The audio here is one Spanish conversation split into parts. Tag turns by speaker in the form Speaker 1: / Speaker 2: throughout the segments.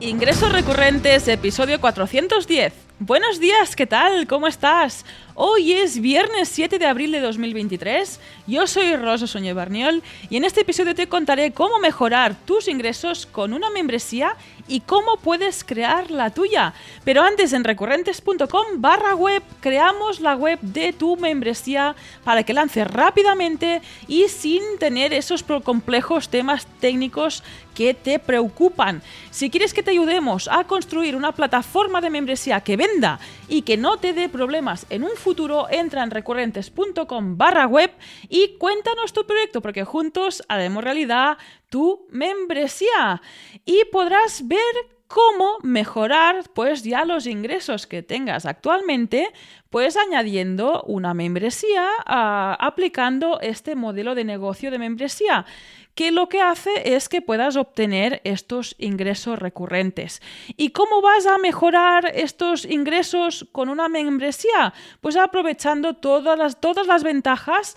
Speaker 1: Ingresos recurrentes, episodio 410. Buenos días, ¿qué tal? ¿Cómo estás? Hoy es viernes 7 de abril de 2023. Yo soy Rosa Soñé Barniol y en este episodio te contaré cómo mejorar tus ingresos con una membresía y cómo puedes crear la tuya. Pero antes en recurrentes.com barra web creamos la web de tu membresía para que lance rápidamente y sin tener esos complejos temas técnicos que te preocupan. Si quieres que te ayudemos a construir una plataforma de membresía que y que no te dé problemas en un futuro, entra en recurrentes.com barra web y cuéntanos tu proyecto porque juntos haremos realidad tu membresía. Y podrás ver cómo mejorar pues ya los ingresos que tengas actualmente pues añadiendo una membresía ah, aplicando este modelo de negocio de membresía que lo que hace es que puedas obtener estos ingresos recurrentes. ¿Y cómo vas a mejorar estos ingresos con una membresía? Pues aprovechando todas las, todas las ventajas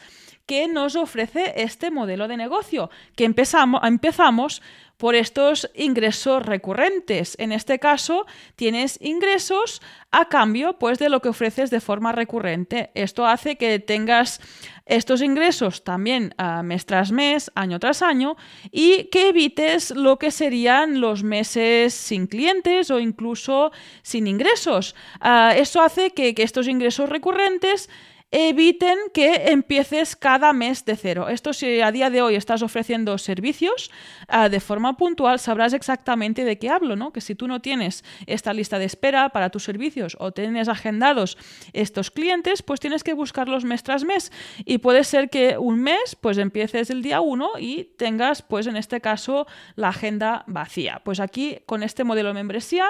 Speaker 1: que nos ofrece este modelo de negocio, que empezamos, empezamos por estos ingresos recurrentes. En este caso, tienes ingresos a cambio pues, de lo que ofreces de forma recurrente. Esto hace que tengas estos ingresos también uh, mes tras mes, año tras año, y que evites lo que serían los meses sin clientes o incluso sin ingresos. Uh, esto hace que estos ingresos recurrentes eviten que empieces cada mes de cero. Esto si a día de hoy estás ofreciendo servicios uh, de forma puntual, sabrás exactamente de qué hablo, ¿no? Que si tú no tienes esta lista de espera para tus servicios o tienes agendados estos clientes, pues tienes que buscarlos mes tras mes. Y puede ser que un mes, pues empieces el día 1 y tengas, pues en este caso, la agenda vacía. Pues aquí, con este modelo de membresía,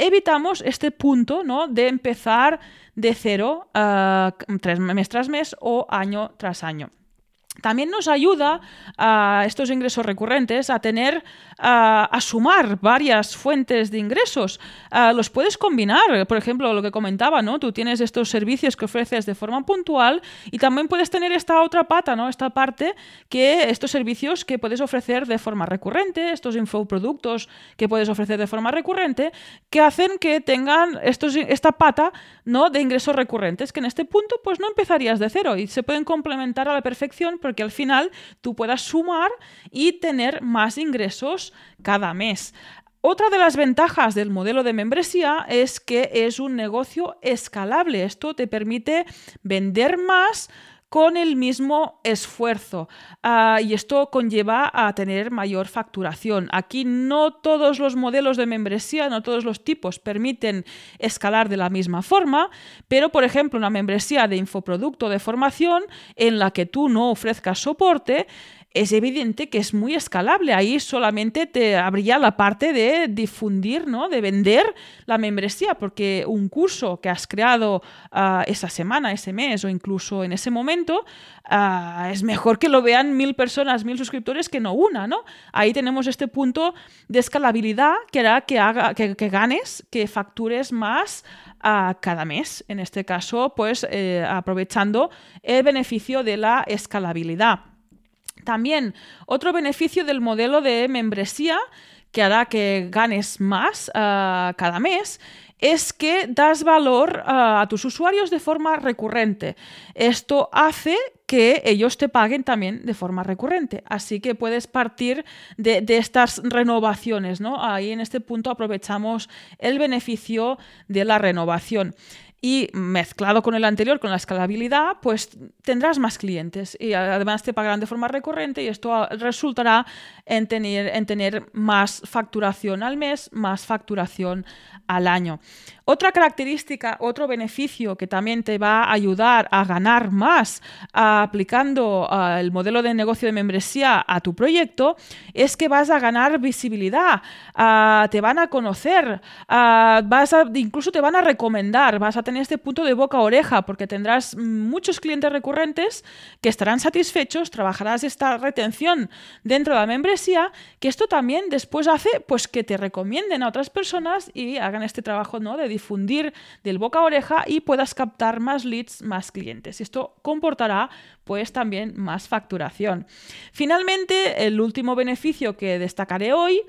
Speaker 1: evitamos este punto ¿no? de empezar de cero uh, mes tras mes o año tras año. También nos ayuda a estos ingresos recurrentes a tener, a, sumar varias fuentes de ingresos. los puedes combinar, por ejemplo, lo que comentaba, ¿no? Tú tienes estos servicios que ofreces de forma puntual y también puedes tener esta otra pata, ¿no? Esta parte que estos servicios que puedes ofrecer de forma recurrente, estos infoproductos que puedes ofrecer de forma recurrente, que hacen que tengan estos, esta pata, ¿no? De ingresos recurrentes, que en este punto, pues no empezarías de cero y se pueden complementar a la perfección porque al final tú puedas sumar y tener más ingresos cada mes. Otra de las ventajas del modelo de membresía es que es un negocio escalable. Esto te permite vender más con el mismo esfuerzo. Ah, y esto conlleva a tener mayor facturación. Aquí no todos los modelos de membresía, no todos los tipos permiten escalar de la misma forma, pero por ejemplo una membresía de infoproducto de formación en la que tú no ofrezcas soporte, es evidente que es muy escalable. Ahí solamente te habría la parte de difundir, ¿no? de vender la membresía, porque un curso que has creado uh, esa semana, ese mes o incluso en ese momento, uh, es mejor que lo vean mil personas, mil suscriptores que no una. ¿no? Ahí tenemos este punto de escalabilidad que hará que, haga, que, ganes, que factures más a cada mes, en este caso, pues eh, aprovechando el beneficio de la escalabilidad. También otro beneficio del modelo de membresía que hará que ganes más uh, cada mes es que das valor uh, a tus usuarios de forma recurrente. Esto hace que ellos te paguen también de forma recurrente. Así que puedes partir de, de, estas renovaciones. ¿no? Ahí en este punto aprovechamos el beneficio de la renovación y mezclado con el anterior, con la escalabilidad, pues tendrás más clientes y además te pagarán de forma recurrente y esto resultará en tener, en tener más facturación al mes, más facturación al año. Otra característica, otro beneficio que también te va a ayudar a ganar más aplicando el modelo de negocio de membresía a tu proyecto es que vas a ganar visibilidad, te van a conocer, vas incluso te van a recomendar, vas a tener este punto de boca a oreja, porque tendrás muchos clientes recurrentes que estarán satisfechos, trabajarás esta retención dentro de la membresía, que esto también después hace pues que te recomienden a otras personas y hagan este trabajo ¿no? de difundir del boca a oreja y puedas captar más leads, más clientes. Esto comportará pues también más facturación. Finalmente, el último beneficio que destacaré hoy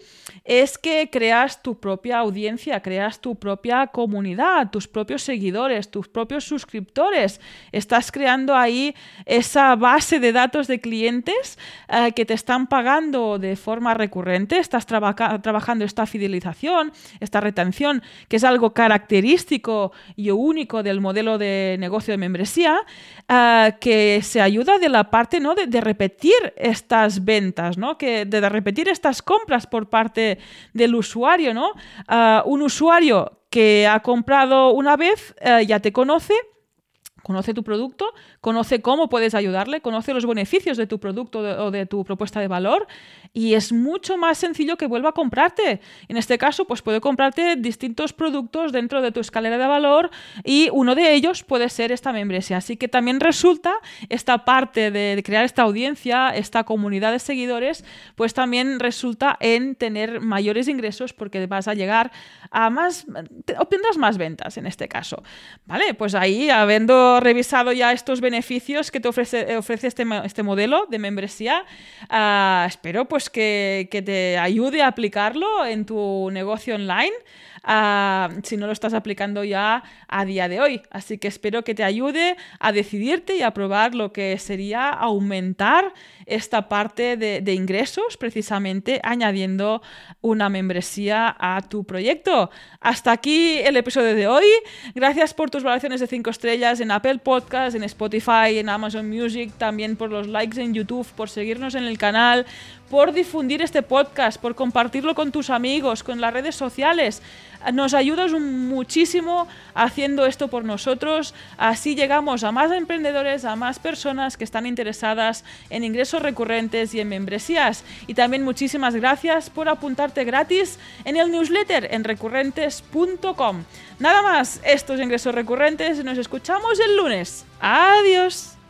Speaker 1: es que creas tu propia audiencia, creas tu propia comunidad, tus propios seguidores, tus propios suscriptores. Estás creando ahí esa base de datos de clientes eh, que te están pagando de forma recurrente, estás trabajando esta fidelización, esta retención, que es algo característico y único del modelo de negocio de membresía, eh, que se ayuda de la parte ¿no? de, repetir estas ventas, ¿no? que, de, repetir estas compras por parte del usuario. ¿no? Ah, un usuario que ha comprado una vez eh, ya te conoce conoce tu producto, conoce cómo puedes ayudarle, conoce los beneficios de tu producto o de tu propuesta de valor y es mucho más sencillo que vuelva a comprarte. En este caso, pues puede comprarte distintos productos dentro de tu escalera de valor y uno de ellos puede ser esta membresía. Así que también resulta esta parte de crear esta audiencia, esta comunidad de seguidores, pues también resulta en tener mayores ingresos porque vas a llegar a más, obtendrás más ventas en este caso. Vale, pues ahí habiendo revisado ya estos beneficios que te ofrece, ofrece este, este modelo de membresía, ah, espero pues que, que te ayude a aplicarlo en tu negocio online. Ah, si no lo estás aplicando ya a día de hoy. Así que espero que te ayude a decidirte y a probar lo que sería aumentar esta parte de, ingresos, precisamente añadiendo una membresía a tu proyecto. Hasta aquí el episodio de hoy. Gracias por tus valoraciones de 5 estrellas en Apple Podcast, en Spotify, en Amazon Music, también por los likes en YouTube, por seguirnos en el canal, por difundir este podcast, por compartirlo con tus amigos, con las redes sociales. Nos ayudas muchísimo haciendo esto por nosotros. Así llegamos a más emprendedores, a más personas que están interesadas en ingresos recurrentes y en membresías. Y también muchísimas gracias por apuntarte gratis en el newsletter en recurrentes.com. Nada más, estos ingresos recurrentes. Nos escuchamos el lunes. Adiós.